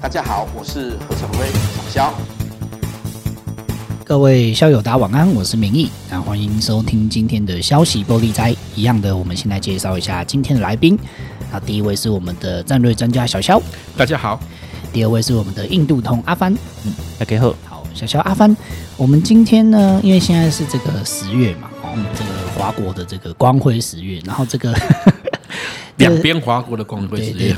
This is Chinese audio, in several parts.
大家好，我是何成威小肖。各位校友，大家晚安，我是明义，那欢迎收听今天的消息玻璃斋。一样的，我们先来介绍一下今天的来宾。那第一位是我们的战略专家小肖，大家好。第二位是我们的印度通阿帆，嗯，大家好。好，小肖阿帆，我们今天呢，因为现在是这个十月嘛，哦，这个华国的这个光辉十月，然后这个。两边华国的光辉十月，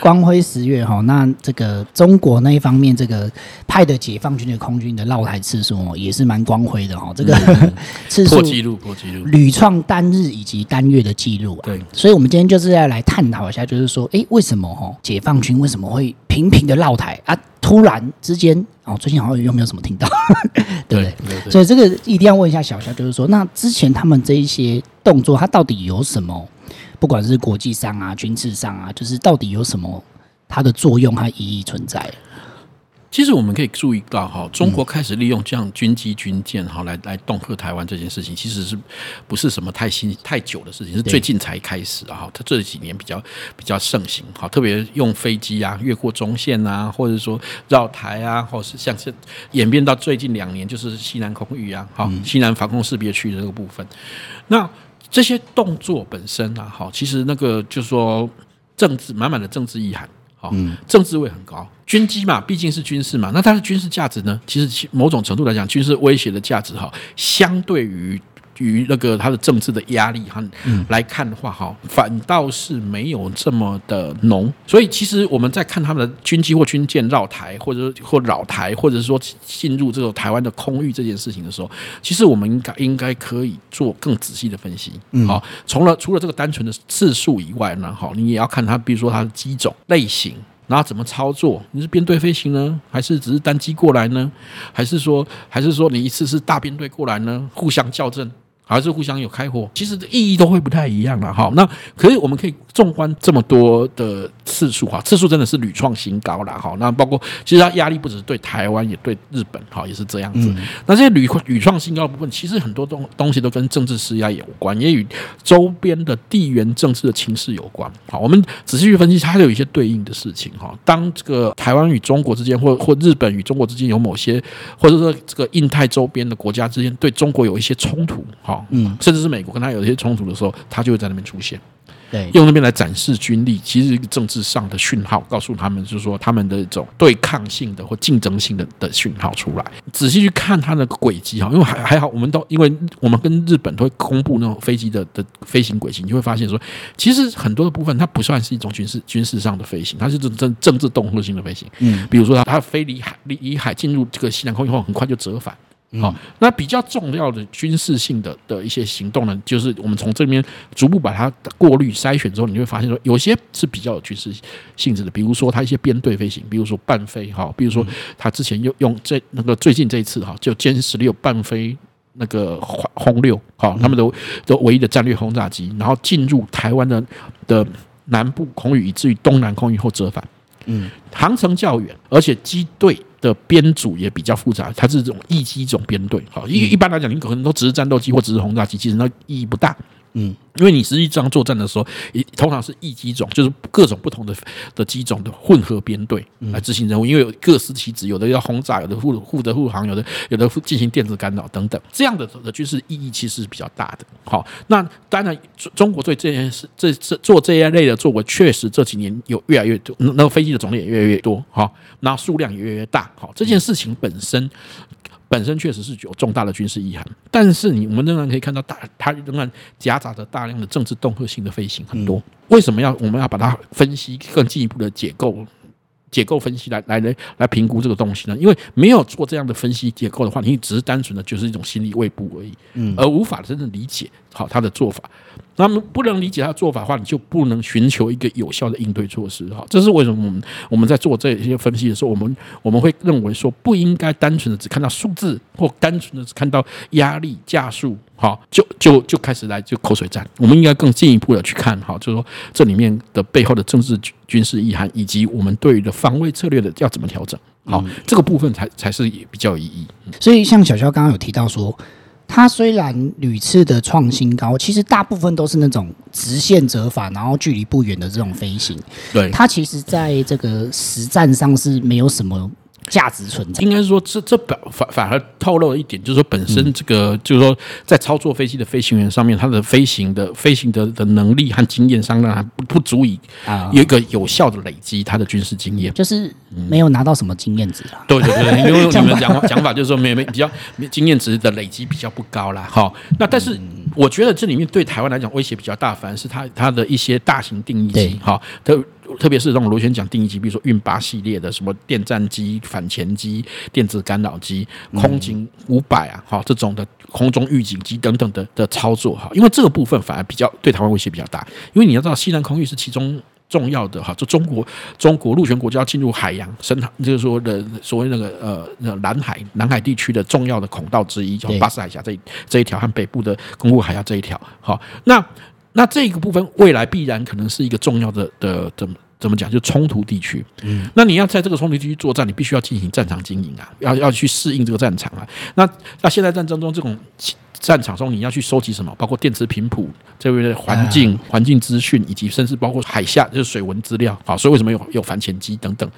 光辉十月哈，那这个中国那一方面，这个派的解放军的空军的绕台次数哦，也是蛮光辉的哈，这个 次数破纪录，破纪录，屡创单日以及单月的纪录啊。对，所以我们今天就是要来探讨一下，就是说，哎，为什么哈解放军为什么会频频的绕台啊？突然之间哦，最近好像又没有什么听到？对不对？所以这个一定要问一下小肖，就是说，那之前他们这一些动作，它到底有什么？不管是国际上啊、军事上啊，就是到底有什么它的作用和意义存在？其实我们可以注意到，哈，中国开始利用这样军机、军舰，哈，来来恫吓台湾这件事情，其实是不是什么太新、太久的事情？是最近才开始啊！哈，它这几年比较比较盛行，哈，特别用飞机啊越过中线啊，或者说绕台啊，或是像是演变到最近两年，就是西南空域啊，哈，西南防空识别区的这个部分，那。这些动作本身啊，好，其实那个就是说政治满满的政治意涵，好，政治位很高。军机嘛，毕竟是军事嘛，那它的军事价值呢？其实某种程度来讲，军事威胁的价值哈，相对于。于那个他的政治的压力哈来看的话哈，反倒是没有这么的浓。所以其实我们在看他们的军机或军舰绕台，或者或扰台，或者是说进入这个台湾的空域这件事情的时候，其实我们应该应该可以做更仔细的分析。好，除了除了这个单纯的次数以外呢，好，你也要看它，比如说它的机种类型，然后怎么操作，你是编队飞行呢，还是只是单机过来呢？还是说还是说你一次是大编队过来呢？互相校正。还是互相有开火，其实的意义都会不太一样了哈。那可是我们可以纵观这么多的次数哈，次数真的是屡创新高了哈。那包括其实它压力不只是对台湾，也对日本哈，也是这样子。那这些屡屡创新高的部分，其实很多东东西都跟政治施压有关，也与周边的地缘政治的情势有关。好，我们仔细去分析，它有一些对应的事情哈。当这个台湾与中国之间，或或日本与中国之间有某些，或者说这个印太周边的国家之间对中国有一些冲突哈。嗯，甚至是美国跟他有一些冲突的时候，它就会在那边出现，对，用那边来展示军力，其实是一个政治上的讯号，告诉他们就是说他们的一种对抗性的或竞争性的的讯号出来。仔细去看它的轨迹哈，因为还还好，我们都因为我们跟日本都会公布那种飞机的的飞行轨迹，你就会发现说，其实很多的部分它不算是一种军事军事上的飞行，它是政政政治动作性的飞行。嗯，比如说它它飞离海离离海进入这个西南空以后，很快就折返。好，那比较重要的军事性的的一些行动呢，就是我们从这边逐步把它过滤筛选之后，你会发现说，有些是比较有军事性质的，比如说它一些编队飞行，比如说半飞哈，比如说它之前用用这那个最近这一次哈，就歼十六半飞那个轰六好，他们的的唯一的战略轰炸机，然后进入台湾的的南部空域，以至于东南空域后折返，嗯，航程较远，而且机队。的编组也比较复杂，它是这种一机种编队，好，一一般来讲，你可能都只是战斗机或只是轰炸机，其实那意义不大。嗯，因为你实际上作战的时候，通常是翼机种，就是各种不同的的机种的混合编队来执行任务，因为有各司其职，有的要轰炸，有的负负责护航，有的有的进行电子干扰等等，这样的的军事意义其实是比较大的。好，那当然，中国对这件事，这这做这一类的作为，确实这几年有越来越多，那个飞机的种类也越来越多，好，那数量也越来越大，好，这件事情本身。本身确实是有重大的军事意涵，但是你我们仍然可以看到大，它仍然夹杂着大量的政治恫吓性的飞行很多。为什么要我们要把它分析更进一步的解构？解构分析来来来来评估这个东西呢？因为没有做这样的分析结构的话，你只是单纯的就是一种心理慰抚而已，嗯，而无法真正理解好他的做法。那么不能理解他的做法的话，你就不能寻求一个有效的应对措施。哈，这是为什么我们我们在做这些分析的时候，我们我们会认为说不应该单纯的只看到数字，或单纯的只看到压力加数，好，就就就开始来就口水战。我们应该更进一步的去看，哈，就是说这里面的背后的政治军事意涵，以及我们对于的防卫策略的要怎么调整。好，这个部分才才是也比较有意义。所以像小肖刚刚有提到说。它虽然屡次的创新高，其实大部分都是那种直线折返，然后距离不远的这种飞行。对，它其实在这个实战上是没有什么。价值存在，应该是说这这表反反而透露了一点，就是说本身这个、嗯、就是说在操作飞机的飞行员上面，他的飞行的飞行的的能力和经验上，还不不足以啊。有一个有效的累积他的军事经验，就是没有拿到什么经验值啊。对对对，因为 你们讲讲法就是说没没比较经验值的累积比较不高啦。好，那但是我觉得这里面对台湾来讲威胁比较大，反而是他他的一些大型定义机，哈，都。特别是这种螺旋桨定义机，比如说运八系列的什么电战机、反潜机、电子干扰机、空警五百啊，哈，这种的空中预警机等等的的操作哈，因为这个部分反而比较对台湾威胁比较大，因为你要知道，西南空域是其中重要的哈，就中国中国陆权国家进入海洋深海，就是说的所谓那个呃那南海南海地区的重要的孔道之一，叫巴士海峡这一这一条和北部的公路海峡这一条，好，那。那这个部分未来必然可能是一个重要的的怎么怎么讲，就冲突地区。嗯，那你要在这个冲突地区作战，你必须要进行战场经营啊，要要去适应这个战场啊。那那现在战争中这种战场中，你要去收集什么？包括电磁频谱这边的环境环境资讯，以及甚至包括海下就是水文资料。好，所以为什么有有反潜机等等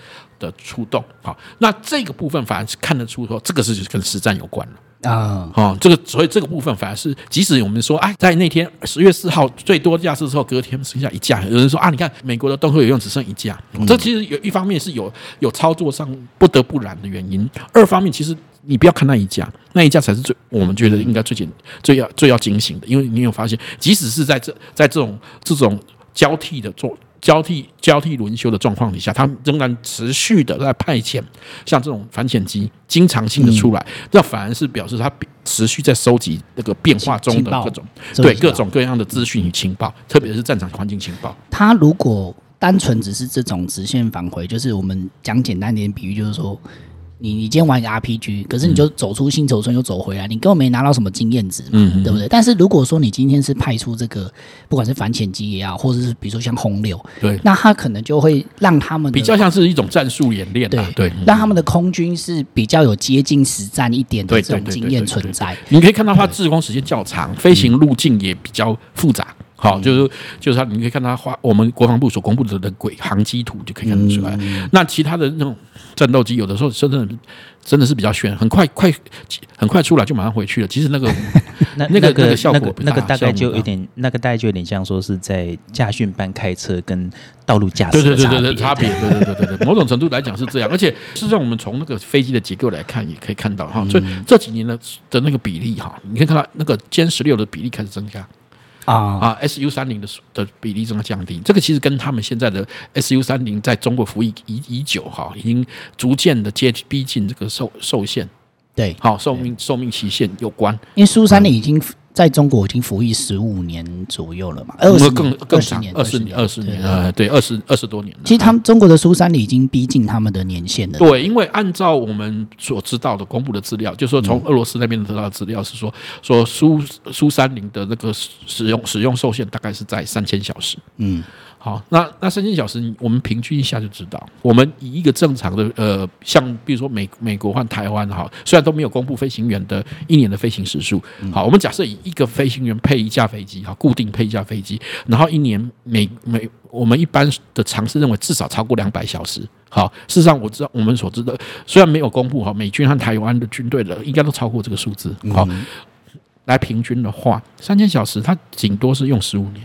的出动？好，那这个部分反而是看得出说，这个是跟实战有关了。啊，好，这个所以这个部分反而是，即使我们说，哎，在那天十月四号最多架次之后，隔天剩下一架，有人说啊，你看美国的东河有用只剩一架，这其实有一方面是有有操作上不得不然的原因，二方面其实你不要看那一架，那一架才是最我们觉得应该最简最要最要警醒的，因为你有发现，即使是在这在这种这种交替的做。交替交替轮休的状况底下，他仍然持续的在派遣像这种反潜机，经常性的出来，那、嗯、反而是表示他持续在收集那个变化中的各种对各种各样的资讯与情报，特别是战场环境情报。他如果单纯只是这种直线返回，就是我们讲简单点比喻，就是说。你你今天玩一个 RPG，可是你就走出新手村又走回来，你根本没拿到什么经验值嘛，嗯、对不对？但是如果说你今天是派出这个，不管是反潜机也好，或者是比如说像轰六，对，那他可能就会让他们比较像是一种战术演练，对对，让他们的空军是比较有接近实战一点的这种经验存在。你可以看到它滞空时间较长，飞行路径也比较复杂。好，就是就是他，你可以看他画我们国防部所公布的的轨航机图，就可以看得出来。嗯、那其他的那种战斗机，有的时候真的真的是比较炫，很快快很快出来就马上回去了。其实那个 那那个那个效果那个大概就有点那个大概就有点像说是在驾训班开车跟道路驾驶对对对对对差别对对对对对某种程度来讲是这样。而且事实上，我们从那个飞机的结构来看，也可以看到哈，所以这几年的的那个比例哈，你可以看到那个歼十六的比例开始增加。啊。啊，SU 三零的的比例正在降低，这个其实跟他们现在的 SU 三零在中国服役已已久哈，已经逐渐的接逼近这个寿寿限，对，好寿命寿命期限有关，因为 SU 三零已经。在中国已经服役十五年左右了嘛，二十更更长，二十年，二十年，呃，对，二十二十多年了。其实他们中国的苏三零已经逼近他们的年限了。对，因为按照我们所知道的公布的资料，就是说从俄罗斯那边得到的资料是说，说苏苏三零的那个使用使用寿限大概是在三千小时。嗯。好，那那三千小时，我们平均一下就知道。我们以一个正常的呃，像比如说美美国和台湾哈，虽然都没有公布飞行员的一年的飞行时数，好，我们假设以一个飞行员配一架飞机哈，固定配一架飞机，然后一年每每我们一般的常识认为至少超过两百小时。好，事实上我知道我们所知的，虽然没有公布哈，美军和台湾的军队的应该都超过这个数字。好，来平均的话，三千小时它顶多是用十五年。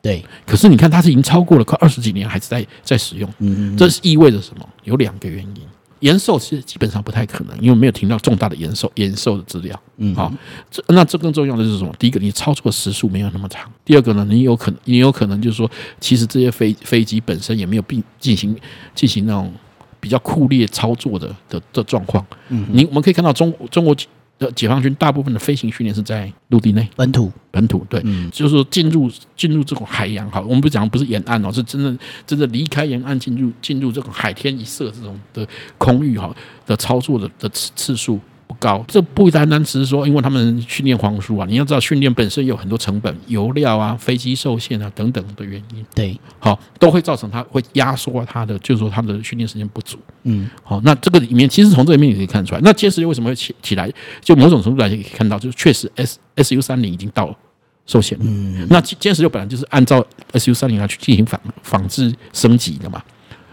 对，可是你看，它是已经超过了快二十几年，还是在在使用。嗯，这是意味着什么？有两个原因。延寿其实基本上不太可能，因为没有听到重大的延寿延寿的资料。嗯，好，这那这更重要的是什么？第一个，你操作时速没有那么长；第二个呢，你有可能，你有可能就是说，其实这些飞飞机本身也没有并进行进行那种比较酷烈操作的的的状况。嗯，你我们可以看到中中国。的解放军大部分的飞行训练是在陆地内。本土。本土对，嗯、就是说进入进入这种海洋哈，我们不讲不是沿岸哦，是真正真的离开沿岸进入进入这种海天一色这种的空域哈的操作的的次次数不高。这不单单只是说，因为他们训练黄书啊，你要知道训练本身有很多成本，油料啊、飞机受限啊等等的原因。对，好，都会造成它会压缩它的，就是说他的训练时间不足。嗯，好，那这个里面其实从这里面也可以看出来，那歼十六为什么会起起来？就某种程度来可以看到，就是确实 S S U 三零已经到了受限。嗯，那歼十六本来就是按照 S U 三零来去进行仿仿制升级的嘛。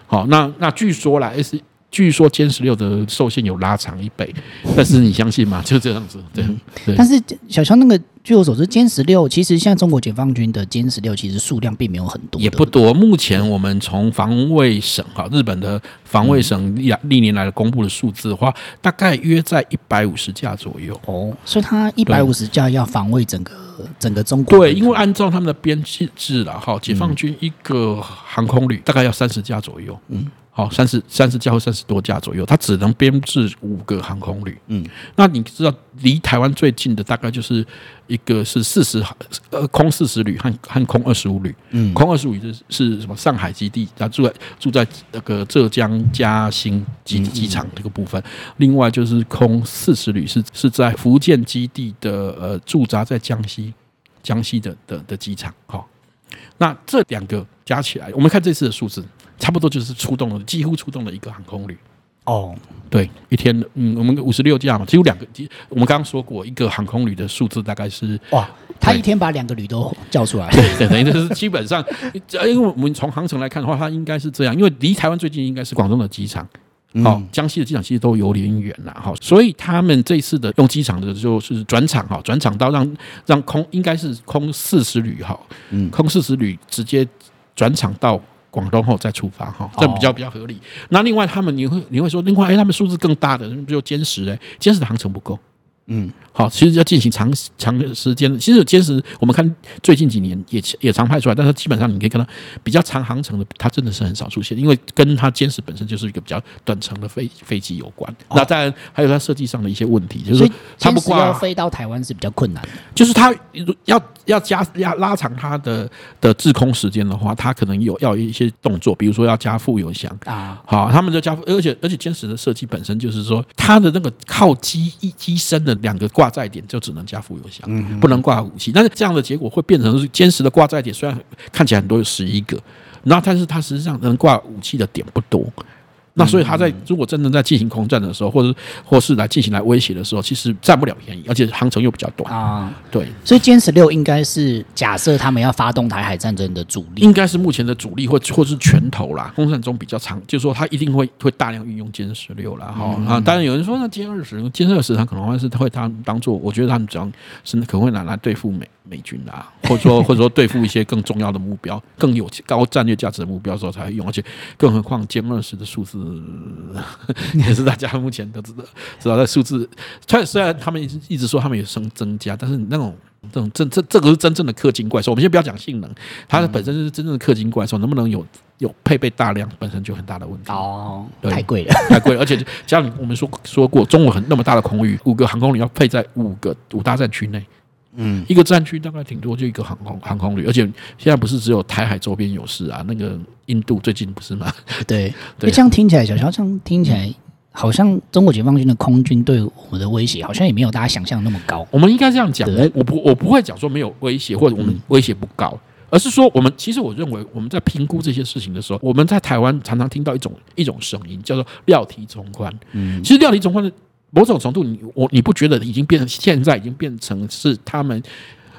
好，那那据说啦，S 据说歼十六的寿限有拉长一倍，但是你相信吗？就这样子，对。嗯、对但是小乔那个，据我所知，歼十六其实现在中国解放军的歼十六其实数量并没有很多，也不多。目前我们从防卫省哈，日本的防卫省历历年来的公布的数字的话，大概约在一百五十架左右。哦，所以它一百五十架要防卫整个。整个中国对，因为按照他们的编制制了哈，解放军一个航空旅大概要三十架左右，嗯，好，三十三十架或三十多架左右，它只能编制五个航空旅，嗯，那你知道离台湾最近的大概就是一个是四十呃空四十旅和和空二十五旅，嗯，空二十五旅是是什么？上海基地，它住在住在那个浙江嘉兴机机场这个部分，另外就是空四十旅是是在福建基地的呃驻扎在江西。江西的的的机场，好，那这两个加起来，我们看这次的数字，差不多就是出动了，几乎出动了一个航空旅。哦，对，一天，嗯，我们五十六架嘛，只有两个，我们刚刚说过，一个航空旅的数字大概是哇，他一天把两个旅都叫出来，对，等于就是基本上，因为我们从航程来看的话，它应该是这样，因为离台湾最近应该是广东的机场。哦，江西的机场其实都有点远了哈，所以他们这次的用机场的就是转场哈，转场到让让空应该是空四十旅哈，嗯，空四十旅直接转场到广东后再出发哈，这比较比较合理。那另外他们你会你会说，另外哎，他们数字更大的，比如歼十哎，歼十的航程不够。嗯，好，其实要进行长长时间，其实歼十我们看最近几年也也常派出来，但是基本上你可以看到比较长航程的，它真的是很少出现，因为跟它歼十本身就是一个比较短程的飞飞机有关。哦、那当然还有它设计上的一些问题，就是说它不挂要飞到台湾是比较困难的，就是它要要加要拉长它的的滞空时间的话，它可能有要有一些动作，比如说要加副油箱啊，好，他们就加，而且而且歼十的设计本身就是说它的那个靠机一机身的。两个挂载点就只能加副油箱，不能挂武器。但是这样的结果会变成是歼十的挂载点，虽然看起来很多有十一个，然后但是它实际上能挂武器的点不多。那所以他在如果真正在进行空战的时候，或者或是来进行来威胁的时候，其实占不了便宜，而且航程又比较短啊。对，所以歼十六应该是假设他们要发动台海战争的主力，应该是目前的主力或或是拳头啦。空战中比较长，就是说他一定会会大量运用歼十六啦哈啊。当然有人说那歼二十，歼二十他可能会是会当当做，我觉得他们主要是可能会拿来对付美。美军啊，或者说或者说对付一些更重要的目标、更有高战略价值的目标的时候才会用，而且更何况歼二十的数字 也是大家目前都知道，知道的数字。虽然他们一直一直说他们有升增加，但是那种这种这这这个是真正的氪金怪兽。我们先不要讲性能，它本身是真正的氪金怪兽，能不能有有配备大量，本身就很大的问题。哦，对太贵了，太贵了。而且像我们说说过，中国很那么大的空域，五个航空旅要配在五个五大战区内。嗯，一个战区大概挺多，就一个航空航空旅，而且现在不是只有台海周边有事啊，那个印度最近不是吗？对，对，这样听起来，小乔这样听起来，好像中国解放军的空军对我们的威胁，好像也没有大家想象那么高。我们应该这样讲，我不我不会讲说没有威胁，或者我们威胁不高，嗯、而是说我们其实我认为我们在评估这些事情的时候，我们在台湾常常听到一种一种声音，叫做料题从宽。嗯，其实料敌从宽的。某种程度你，你我你不觉得已经变成现在已经变成是他们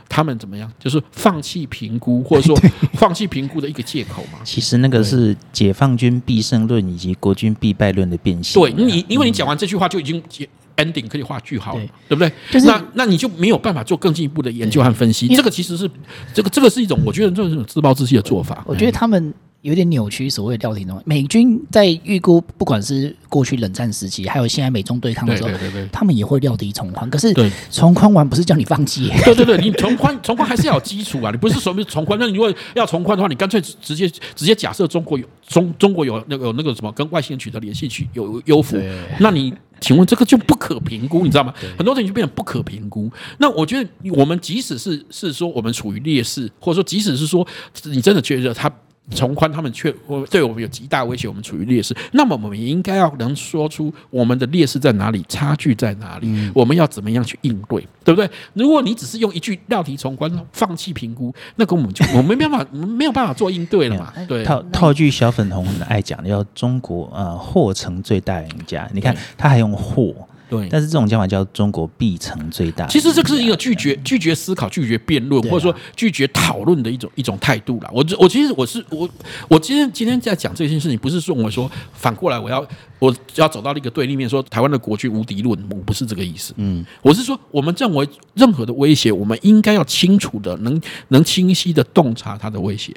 他们怎么样？就是放弃评估，或者说 放弃评估的一个借口吗？其实那个是解放军必胜论以及国军必败论的变形。对你，因为你讲完这句话就已经结 ending 可以画句号了，对，对不对？就是那那你就没有办法做更进一步的研究和分析。这个其实是这个这个是一种我觉得这种自暴自弃的做法。我觉得他们。有点扭曲所谓的料题中，美军在预估，不管是过去冷战时期，还有现在美中对抗的时候，对对对对他们也会料敌从宽。可是从宽完不是叫你放弃？对对对，你从宽从宽还是要有基础啊！你不是说从宽，那你如果要从宽的话，你干脆直接直接假设中国有中中国有那个有那个什么跟外星人取得联系去有优抚，那你请问这个就不可评估，你知道吗？很多东西就变成不可评估。那我觉得我们即使是是说我们处于劣势，或者说即使是说你真的觉得他。从宽他们却对我们有极大威胁，我们处于劣势。那么我们也应该要能说出我们的劣势在哪里，差距在哪里，嗯、我们要怎么样去应对，对不对？如果你只是用一句料题从宽放弃评估，那个我们就 我们没办法，没有办法做应对了嘛。对，套套句小粉红很爱讲的，叫中国呃货成最大赢家。你看他还用或。对，但是这种讲法叫中国必成最大。其实这个是一个拒绝拒绝思考、拒绝辩论，或者说拒绝讨论的一种一种态度啦。我我其实我是我我今天今天在讲这件事情，不是说我说反过来我要我要走到一个对立面，说台湾的国军无敌论，我不是这个意思。嗯，我是说我们认为任何的威胁，我们应该要清楚的能能清晰的洞察它的威胁，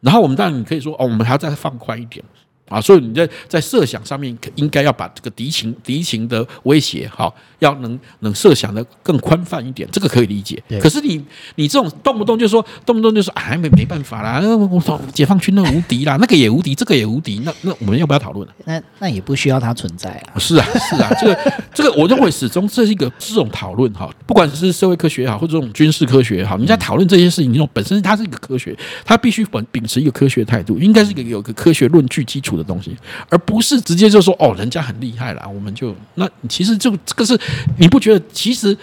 然后我们当然你可以说哦，我们还要再放宽一点。啊，所以你在在设想上面应该要把这个敌情敌情的威胁，哈，要能能设想的更宽泛一点，这个可以理解。可是你你这种动不动就说动不动就说哎没没办法啦，我操，解放军那无敌啦，那个也无敌，这个也无敌，那那我们要不要讨论？那那也不需要它存在啊。是啊是啊，这个这个我认为始终这是一个这种讨论哈，不管是社会科学也好，或者这种军事科学也好，你在讨论这些事情，这种本身它是一个科学，它必须本秉持一个科学态度，应该是一个有个科学论据基础。的东西，而不是直接就说哦，人家很厉害啦，我们就那其实就这个是你不觉得？其实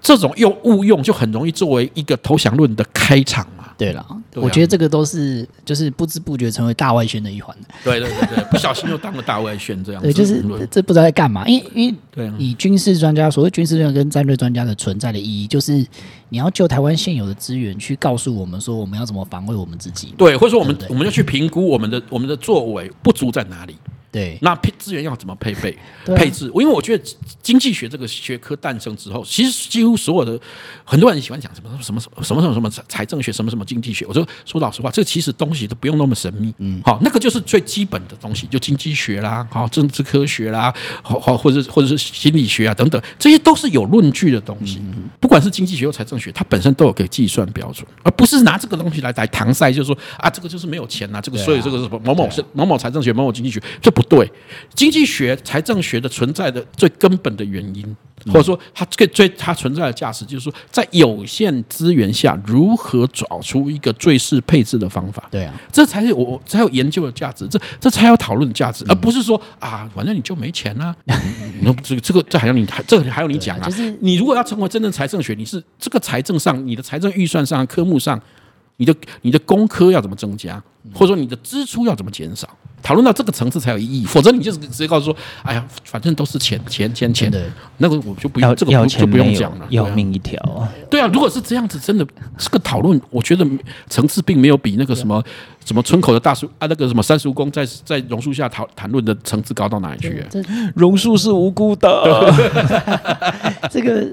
这种用误用就很容易作为一个投降论的开场嘛。对了，我觉得这个都是就是不知不觉成为大外宣的一环。对对对对，不小心又当了大外宣这样。对，就是这不知道在干嘛，因为因为以军事专家所谓军事专家跟战略专家的存在的意义，就是你要就台湾现有的资源去告诉我们说我们要怎么防卫我们自己。对，或者说我们我们要去评估我们的我们的作为不足在哪里。对，那配资源要怎么配备、配置？因为我觉得经济学这个学科诞生之后，其实几乎所有的很多人喜欢讲什么什么什么什么什么什么财政学，什么什么经济学。我说说老实话，这其实东西都不用那么神秘。嗯，好，那个就是最基本的东西，就经济学啦，好，政治科学啦，好，好，或者或者是心理学啊等等，这些都是有论据的东西。不管是经济学或财政学，它本身都有个计算标准，而不是拿这个东西来来搪塞，就是说啊，这个就是没有钱呐，这个所以这个是某某是某某财政学，某某经济学，这不对，经济学、财政学的存在的最根本的原因，或者说它最最它存在的价值，就是说在有限资源下，如何找出一个最适配置的方法。对啊，这才是我才有研究的价值，这这才有讨论的价值，而不是说啊，反正你就没钱啊。那这个这个这还要你这个还要你讲啊？就是你如果要成为真正财政学，你是这个财政上，你的财政预算上科目上，你的你的工科要怎么增加，或者说你的支出要怎么减少？讨论到这个层次才有意义，否则你就是直接告诉说：“哎呀，反正都是钱钱钱钱。”的那个我就不用这个就不用讲了，要命一条。对啊，如果是这样子，真的这个讨论，我觉得层次并没有比那个什么什么村口的大叔啊，那个什么三叔公在在榕树下讨谈论的层次高到哪里去？榕树是无辜的，这个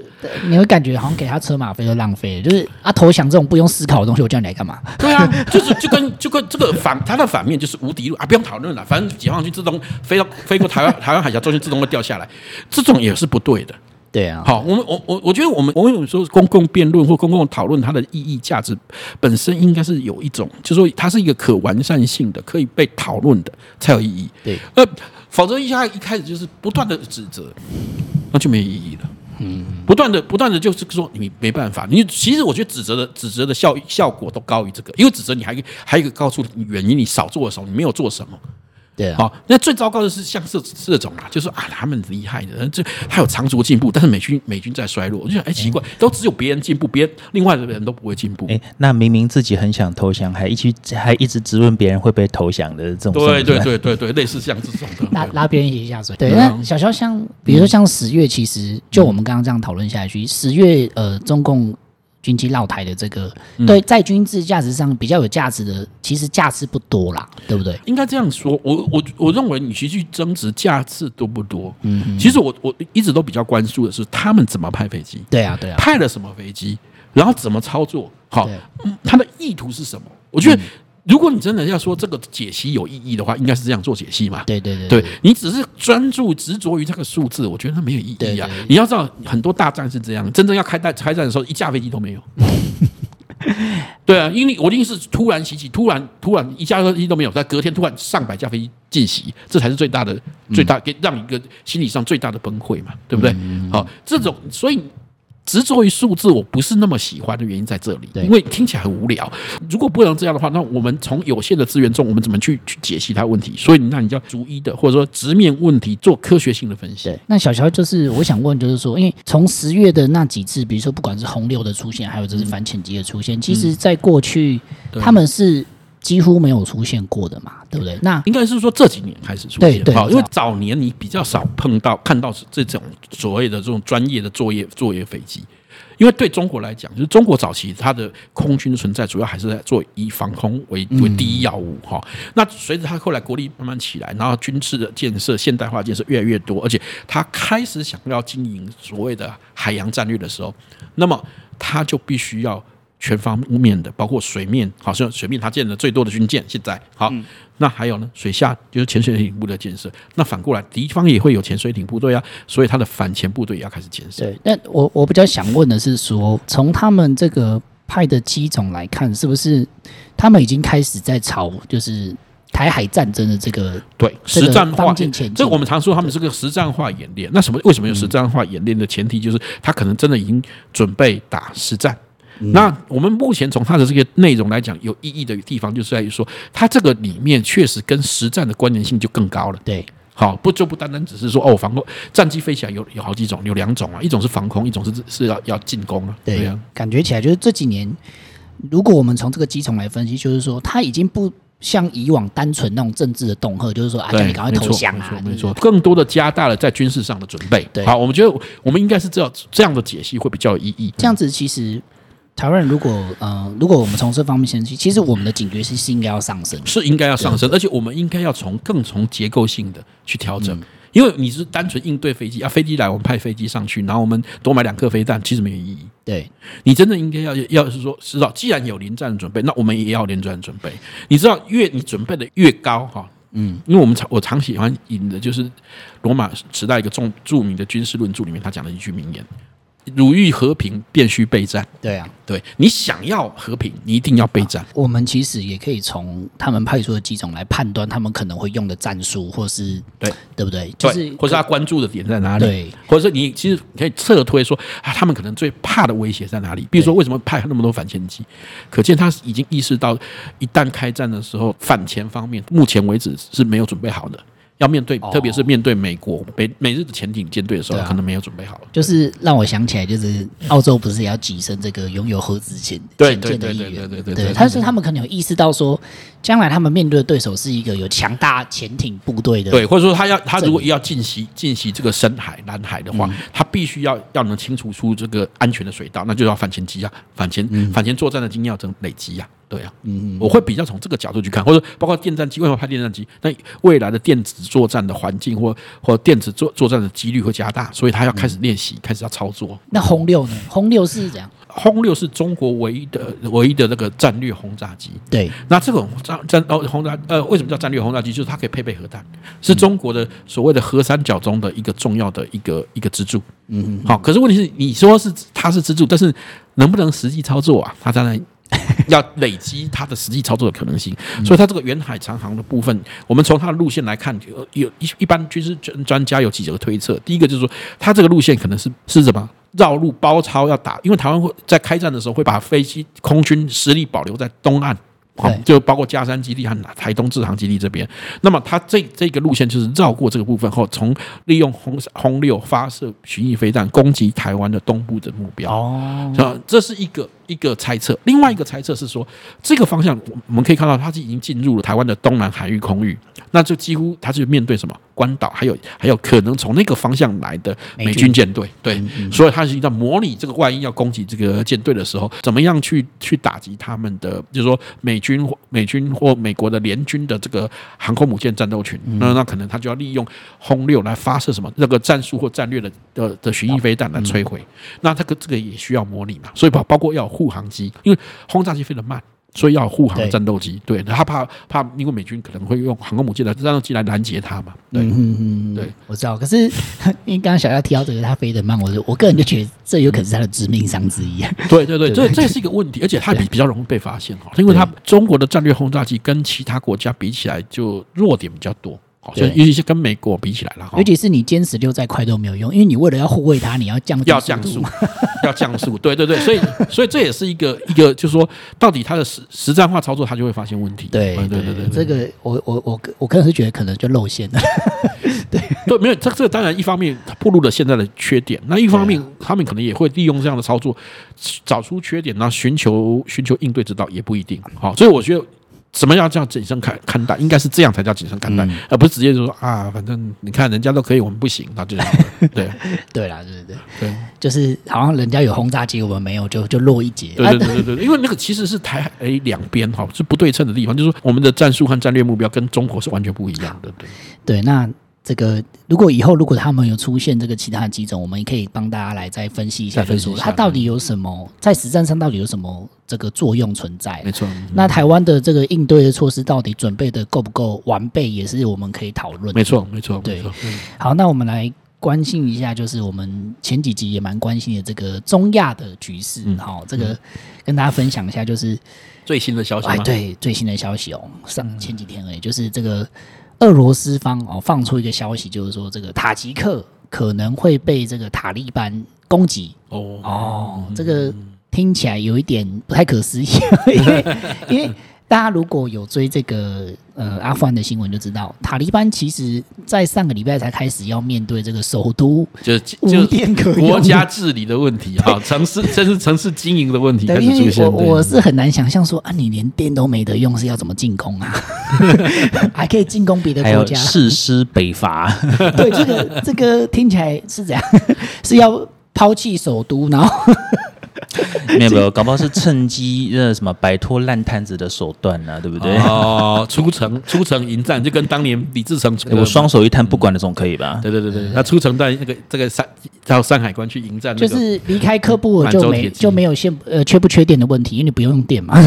你会感觉好像给他车马费都浪费，就是啊，投降这种不用思考的东西，我叫你来干嘛？对啊，就是就跟就跟这个反它的反面就是无敌路啊，不用讨。论了，反正解放军自动飞到飞过台湾 台湾海峡中心，自动会掉下来，这种也是不对的。对啊，好，我们我我我觉得我们我们有时候公共辩论或公共讨论，它的意义价值本身应该是有一种，就是说它是一个可完善性的，可以被讨论的才有意义。对，呃，否则一下一开始就是不断的指责，那就没意义了。嗯，不断的不断的就是说你没办法，你其实我觉得指责的指责的效效果都高于这个，因为指责你还还有一个告诉你原因，你少做了什么，你没有做什么。对啊，好，那最糟糕的是像这这种啊，就是说啊，他们厉害的，这还有长足进步，但是美军美军在衰落，我就想，哎，奇怪，都只有别人进步，别人另外的人都不会进步。哎，那明明自己很想投降，还一直还一直质问别人会不会投降的这种，对对对对对，类似像这种的，拉拉别人一起下水。对，那小肖像，比如说像十月，其实就我们刚刚这样讨论下去，十月呃，中共。军机绕台的这个，对在军事价值上比较有价值的，其实价值不多啦，对不对？应该这样说，我我我认为你其实去争执价值多不多，嗯，其实我我一直都比较关注的是他们怎么派飞机，对啊对啊，派了什么飞机，然后怎么操作，好，他的意图是什么？我觉得。如果你真的要说这个解析有意义的话，应该是这样做解析嘛？对对对，你只是专注执着于这个数字，我觉得它没有意义啊。你要知道，很多大战是这样，真正要开战开战的时候，一架飞机都没有。对啊，因为我一定是突然袭击，突然突然一架飞机都没有，在隔天突然上百架飞机进袭，这才是最大的最大给让你一个心理上最大的崩溃嘛，对不对？好，这种所以。执着于数字，我不是那么喜欢的原因在这里，因为听起来很无聊。如果不能这样的话，那我们从有限的资源中，我们怎么去去解析它问题？所以，那你就要逐一的，或者说直面问题，做科学性的分析。那小乔就是我想问，就是说，因为从十月的那几次，比如说不管是红六的出现，还有就是反潜机的出现，嗯、其实在过去、嗯、他们是。几乎没有出现过的嘛，对不对？那应该是说这几年开始出现，好，因为早年你比较少碰到看到这种所谓的这种专业的作业作业飞机，因为对中国来讲，就是中国早期它的空军存在主要还是在做以防空为为第一要务哈。那随着它后来国力慢慢起来，然后军事的建设现代化建设越来越多，而且它开始想要经营所谓的海洋战略的时候，那么它就必须要。全方面的，包括水面，好像水面它建的最多的军舰，现在好，嗯、那还有呢，水下就是潜水艇部的建设。那反过来，敌方也会有潜水艇部队啊，所以它的反潜部队也要开始建设。对，那我我比较想问的是说，从他们这个派的机种来看，是不是他们已经开始在朝就是台海战争的这个对实战化前进？这个我们常说他们是个实战化演练。那什么？为什么有实战化演练的前提？就是他可能真的已经准备打实战。那我们目前从它的这个内容来讲，有意义的地方就是在于说，它这个里面确实跟实战的关联性就更高了。对，好，不就不单单只是说哦，防空战机飞起来有有好几种，有两种啊，一种是防空，一种是是要要进攻啊。对啊，感觉起来就是这几年，如果我们从这个机种来分析，就是说它已经不像以往单纯那种政治的恫吓，就是说啊，叫你赶快投降啊，没错，没错，更多的加大了在军事上的准备。对，好，我们觉得我们应该是这样这样的解析会比较有意义。这样子其实。台湾人如果呃，如果我们从这方面先去，其实我们的警觉性是应该要上升，是应该要上升，而且我们应该要从更从结构性的去调整，因为你是单纯应对飞机啊，飞机来我们派飞机上去，然后我们多买两颗飞弹，其实没有意义。对，你真的应该要要是说知道，既然有临战准备，那我们也要临战准备。你知道，越你准备的越高哈，嗯，因为我们常我常喜欢引的就是罗马时代一个重著名的军事论著里面他讲的一句名言。汝欲和平，便须备战。对啊，对你想要和平，你一定要备战。我们其实也可以从他们派出的机种来判断他们可能会用的战术，或是对对不对？就是或是他关注的点在哪里？对，或者是你其实可以侧推说啊，他们可能最怕的威胁在哪里？比如说，为什么派那么多反潜机？可见他已经意识到，一旦开战的时候，反潜方面目前为止是没有准备好的。要面对，特别是面对美国、美美日的潜艇舰队的时候，可能没有准备好。就是让我想起来，就是澳洲不是也要跻身这个拥有核子潜潜舰的一员？对对对，但是他们可能有意识到说，将来他们面对的对手是一个有强大潜艇部队的，对，或者说他要他如果要进袭进袭这个深海南海的话，他必须要要能清除出这个安全的水道，那就要反潜机啊，反潜反潜作战的经验要增累积呀。对啊，嗯嗯，我会比较从这个角度去看，或者包括电战机，为什么拍电战机？那未来的电子作战的环境或或电子作作战的几率会加大，所以他要开始练习，嗯、开始要操作。那轰六呢？轰六是怎样？轰六是中国唯一的唯一的那个战略轰炸机。对，那这种战战哦轰炸呃，为什么叫战略轰炸机？就是它可以配备核弹，是中国的所谓的核三角中的一个重要的一个一个支柱。嗯嗯，好，可是问题是你说是它是支柱，但是能不能实际操作啊？它当然。要累积它的实际操作的可能性，所以它这个远海长航的部分，我们从它的路线来看，有有一一般军事专专家有几个推测。第一个就是说，它这个路线可能是是什么绕路包抄要打，因为台湾会在开战的时候会把飞机空军实力保留在东岸。好，就包括嘉山基地和台东制航基地这边。那么它这这个路线就是绕过这个部分后，从利用轰轰六发射巡弋飞弹攻击台湾的东部的目标。哦，这是一个一个猜测。另外一个猜测是说，这个方向我们可以看到，它是已经进入了台湾的东南海域空域。那就几乎它是面对什么关岛，还有还有可能从那个方向来的美军舰队。对，所以它是在模拟这个万一要攻击这个舰队的时候，怎么样去去打击他们的，就是说美军。或美军或美国的联军的这个航空母舰战斗群，那那可能他就要利用轰六来发射什么那个战术或战略的的的巡弋飞弹来摧毁。那这个这个也需要模拟嘛，所以包包括要有护航机，因为轰炸机飞得慢。所以要护航战斗机，对，他怕怕，因为美军可能会用航空母舰的战斗机来拦截他嘛。对，嗯嗯嗯，对，我知道。可是因为刚刚小亚提到这个，他飞得慢，我我个人就觉得这有可能是他的致命伤之一。对对对，这这是一个问题，而且它比比较容易被发现哈，因为它中国的战略轰炸机跟其他国家比起来就弱点比较多。好，所以尤其是跟美国比起来了，尤其是你歼十六再快都没有用，因为你为了要护卫它，你要降要降速，要降速，对对对，所以所以这也是一个一个，就是说到底它的实实战化操作，它就会发现问题。对对对对，这个我我我我个人是觉得可能就露馅了。对 对，没有这这当然一方面它暴露了现在的缺点，那一方面他们可能也会利用这样的操作找出缺点，然后寻求寻求应对之道，也不一定。好，所以我觉得。什么要叫谨慎看看待？应该是这样才叫谨慎看待，嗯、而不是直接就说啊，反正你看人家都可以，我们不行，那就这样。对对啦，对对对对，就是好像人家有轰炸机，我们没有，就就落一截。对对对对对，因为那个其实是台海两边哈是不对称的地方，就是说我们的战术和战略目标跟中国是完全不一样的。对对，那。这个如果以后如果他们有出现这个其他的机种，我们也可以帮大家来再分析一下，就是说它到底有什么在实战上到底有什么这个作用存在？没错。那台湾的这个应对的措施到底准备的够不够完备，也是我们可以讨论。没错，没错。对。好，那我们来关心一下，就是我们前几集也蛮关心的这个中亚的局势。好，这个跟大家分享一下，就是最新的消息。哎，对，最新的消息哦，上前几天而已，就是这个。俄罗斯方哦放出一个消息，就是说这个塔吉克可能会被这个塔利班攻击哦哦，这个听起来有一点不太可思议，因为因为。大家如果有追这个呃阿富汗的新闻，就知道塔利班其实在上个礼拜才开始要面对这个首都就无电国家治理的问题哈，城市这是城市经营的问题开始出现。我我是很难想象说啊，你连电都没得用，是要怎么进攻啊？还可以进攻别的国家，誓师北伐。对，这个这个听起来是怎样？是要抛弃首都，然后。没有没有，搞不好是趁机呃什么摆脱烂摊子的手段呢、啊，对不对？哦，出城 出城迎战，就跟当年李自成，我双手一摊不管的总可以吧？对对对对，他出城在那个这个山到山海关去迎战，就是离开科布尔就没就没有限呃缺不缺电的问题，因为你不用用电嘛。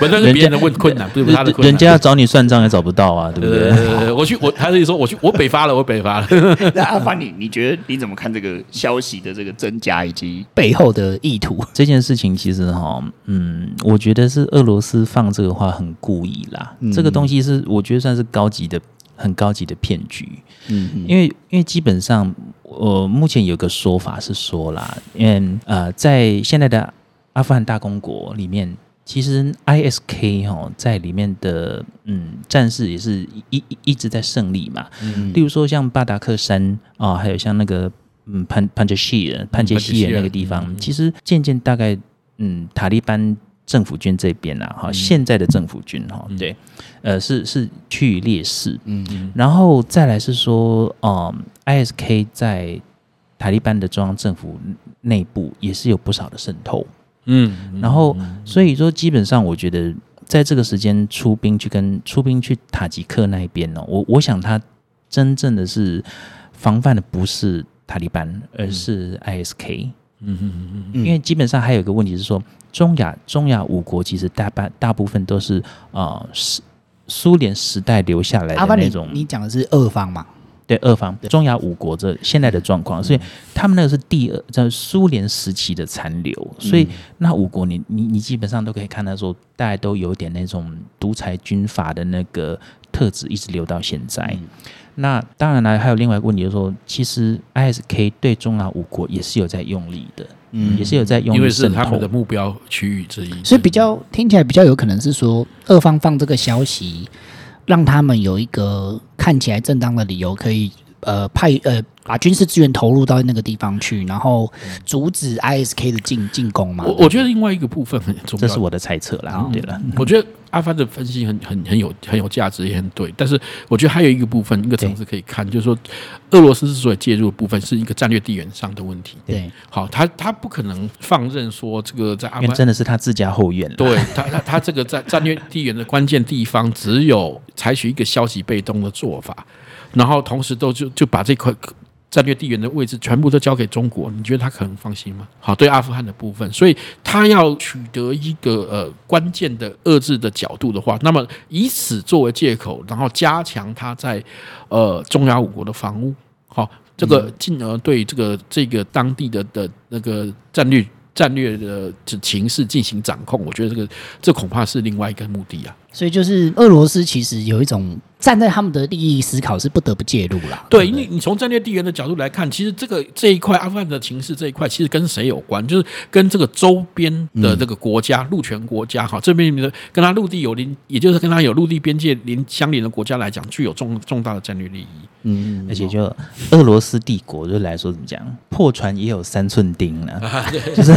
对不是别人的问困难，不是他的困难。人家要找你算账也找不到啊，对不对？我去，我他是说我去，我北伐了，我北伐了。那阿发，你你觉得你怎么看这个消息的这个真假以及背后的意图？这件事情其实哈，嗯，我觉得是俄罗斯放这个话很故意啦。嗯、这个东西是我觉得算是高级的、很高级的骗局。嗯，嗯，因为因为基本上，我、呃、目前有个说法是说啦，因为呃，在现在的阿富汗大公国里面。其实 ISK 哦，在里面的嗯战士也是一一一直在胜利嘛。嗯，例如说像巴达克山啊，还有像那个嗯潘潘杰希尔潘杰希尔那个地方，嗯、其实渐渐大概嗯塔利班政府军这边啊，哈、嗯，现在的政府军哈，嗯、对，呃是是趋于劣势。嗯嗯，然后再来是说，嗯，ISK 在塔利班的中央政府内部也是有不少的渗透。嗯，然后所以说，基本上我觉得，在这个时间出兵去跟出兵去塔吉克那一边呢，我我想他真正的是防范的不是塔利班，而是 ISK。嗯嗯嗯嗯，因为基本上还有一个问题是说，中亚中亚五国其实大半大部分都是啊，苏苏联时代留下来的那种。你讲的是俄方嘛？对，俄方中亚五国这现在的状况，所以他们那个是第二在苏联时期的残留，所以那五国你你你基本上都可以看到说，大家都有点那种独裁军阀的那个特质，一直留到现在。嗯、那当然了，还有另外一个问题就是说，其实 ISK 对中亚五国也是有在用力的，嗯，也是有在用力，因为是他们的目标区域之一，所以比较听起来比较有可能是说，二方放这个消息。让他们有一个看起来正当的理由，可以呃派呃把军事资源投入到那个地方去，然后阻止 ISK 的进进攻嘛。我我觉得另外一个部分很重要，这是我的猜测啦。对了，我觉得。阿发的分析很很很有很有价值，也很对。但是我觉得还有一个部分，一个层次可以看，就是说，俄罗斯之所以介入的部分，是一个战略地缘上的问题。对，好，他他不可能放任说这个在阿富汗真的是他自家后院。对他他他这个在 战略地缘的关键地方，只有采取一个消极被动的做法，然后同时都就就把这块。战略地缘的位置全部都交给中国，你觉得他可能放心吗？好，对阿富汗的部分，所以他要取得一个呃关键的遏制的角度的话，那么以此作为借口，然后加强他在呃中亚五国的防务，好，这个进而对这个这个当地的的那个战略战略的情势进行掌控，我觉得这个这恐怕是另外一个目的啊。所以就是俄罗斯其实有一种。站在他们的利益思考是不得不介入啦。对，因为你从战略地缘的角度来看，其实这个这一块阿富汗的情势这一块，其实跟谁有关？就是跟这个周边的这个国家、陆权国家哈，这边的跟他陆地有邻，也就是跟他有陆地边界邻相邻的国家来讲，具有重重大的战略利益。嗯，而且就俄罗斯帝国就来说怎么讲，破船也有三寸钉呢、啊。就是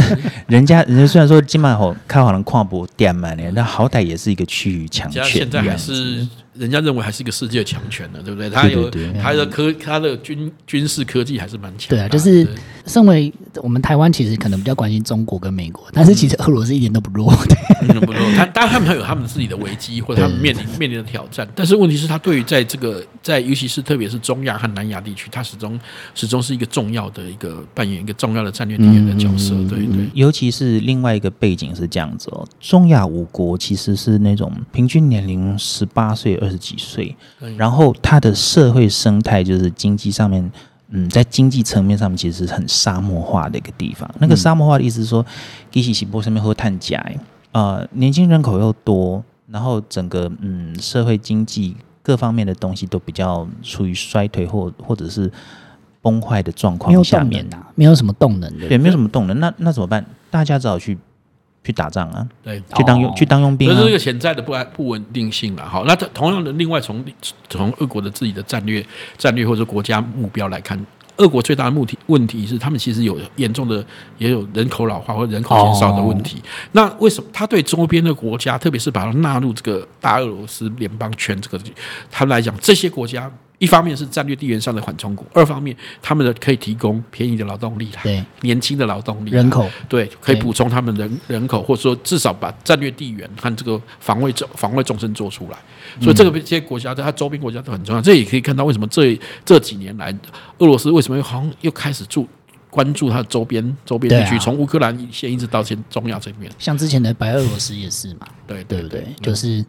人家人家虽然说金马吼开好了跨博点满呢，但好歹也是一个区域强权。现在还是。人家认为还是一个世界强权的，对不对？他有他的科，他的军军事科技还是蛮强。对啊，就是身为我们台湾，其实可能比较关心中国跟美国，但是其实俄罗斯一点都不弱，一点都不弱。他当然他们有他们自己的危机，或者他们面临面临的挑战。但是问题是，他对于在这个在尤其是特别是中亚和南亚地区，他始终始终是一个重要的一个扮演一个重要的战略地缘的角色。对对，尤其是另外一个背景是这样子哦，中亚五国其实是那种平均年龄十八岁。二十几岁，然后它的社会生态就是经济上面，嗯，在经济层面上面其实是很沙漠化的一个地方。那个沙漠化的意思是说，基西西波上面会碳钾，呃，年轻人口又多，然后整个嗯社会经济各方面的东西都比较处于衰退或或者是崩坏的状况下面啊，没有什么动能的，对，没有什么动能，那那怎么办？大家只好去。去打仗啊，对，去当佣、哦、去当佣兵、啊，这是一个潜在的不安不稳定性了。好，那同样的，另外从从俄国的自己的战略战略或者国家目标来看，俄国最大的目的问题是，他们其实有严重的也有人口老化或人口减少的问题。哦、那为什么他对周边的国家，特别是把它纳入这个大俄罗斯联邦圈这个，他们来讲，这些国家？一方面是战略地缘上的缓冲国，二方面他们的可以提供便宜的劳动力，对年轻的劳动力，人口对，可以补充他们人人口，或者说至少把战略地缘和这个防卫重防卫纵深做出来。所以这个这些国家，在它周边国家都很重要。这也可以看到为什么这这几年来，俄罗斯为什么又好像又开始注关注它的周边周边地区，从乌克兰线一直到现中亚这边。像之前的白俄罗斯也是嘛，对对不对？就是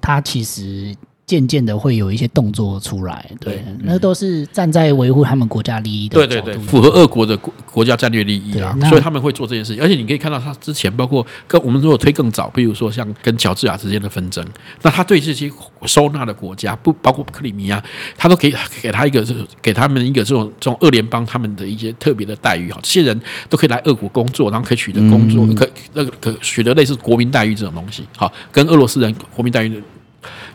它其实。渐渐的会有一些动作出来，对，对那都是站在维护他们国家利益的，对对对，符合俄国的国国家战略利益啊，所以他们会做这件事情。而且你可以看到，他之前包括跟我们如果推更早，比如说像跟乔治亚之间的纷争，那他对这些收纳的国家，不包括克里米亚，他都可以给他一个，给他们一个这种这种二联邦他们的一些特别的待遇哈，这些人都可以来俄国工作，然后可以取得工作，嗯、可那个可取得类似国民待遇这种东西，好，跟俄罗斯人国民待遇的。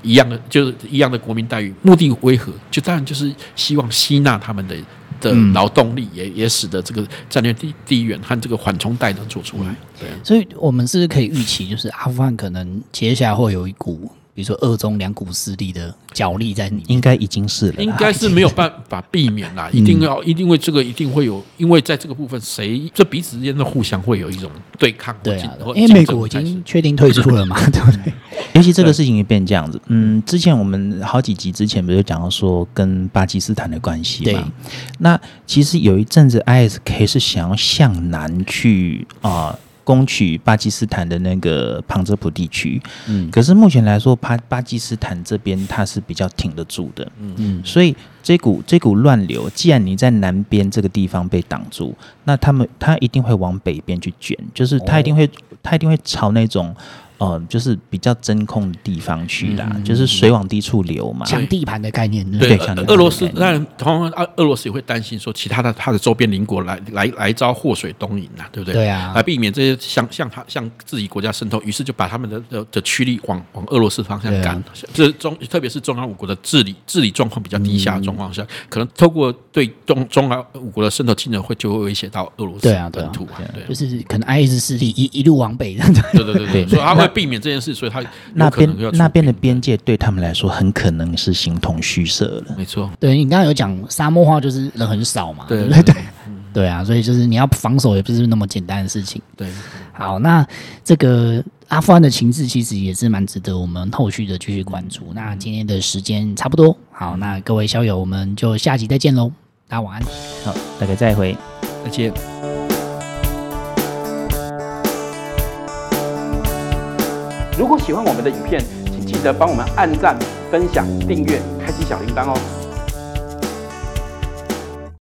一样的，就是一样的国民待遇，目的为何？就当然就是希望吸纳他们的的劳动力，也也使得这个战略地地缘和这个缓冲带能做出来。对，所以我们是不是可以预期，就是阿富汗可能接下来会有一股。比如说，二中两股势力的角力在里面，应该已经是了，应该是没有办法避免啦。一定要，一定会这个一定会有，因为在这个部分，谁这彼此之间的互相会有一种对抗。对啊，因为美国已经确定退出了嘛，对不对？尤其这个事情也变这样子。嗯，之前我们好几集之前不是讲到说跟巴基斯坦的关系嘛？对。那其实有一阵子，ISK 是想要向南去啊。呃攻取巴基斯坦的那个旁遮普地区，嗯，可是目前来说，巴巴基斯坦这边它是比较挺得住的，嗯。嗯，所以这股这股乱流，既然你在南边这个地方被挡住，那他们他一定会往北边去卷，就是他一定会他一定会朝那种。哦，就是比较真空的地方去啦，嗯、就是水往低处流嘛，抢地盘的概念。对，俄罗斯当然，同样，俄罗斯也会担心说，其他的它的周边邻国来来来招祸水东引呐，对不对？对啊，来避免这些向向他向自己国家渗透，于是就把他们的的的驱力往往俄罗斯方向赶。啊、这中特别是中央五国的治理治理状况比较低下的状况下，嗯、可能透过对中中亚五国的渗透进而会就会威胁到俄罗斯本土。对，啊对，啊、对，就是可能 IS 势力一一路往北。对对对对，所以他会。避免这件事，所以他那边那边的边界对他们来说很可能是形同虚设了。没错，对你刚刚有讲沙漠化，就是人很少嘛，对对对，对啊，所以就是你要防守也不是那么简单的事情。对，好，那这个阿富汗的情势其实也是蛮值得我们后续的继续关注。那今天的时间差不多，好，那各位校友，我们就下集再见喽，大家晚安，好，大家再会，再见。如果喜欢我们的影片，请记得帮我们按赞、分享、订阅、开启小铃铛哦。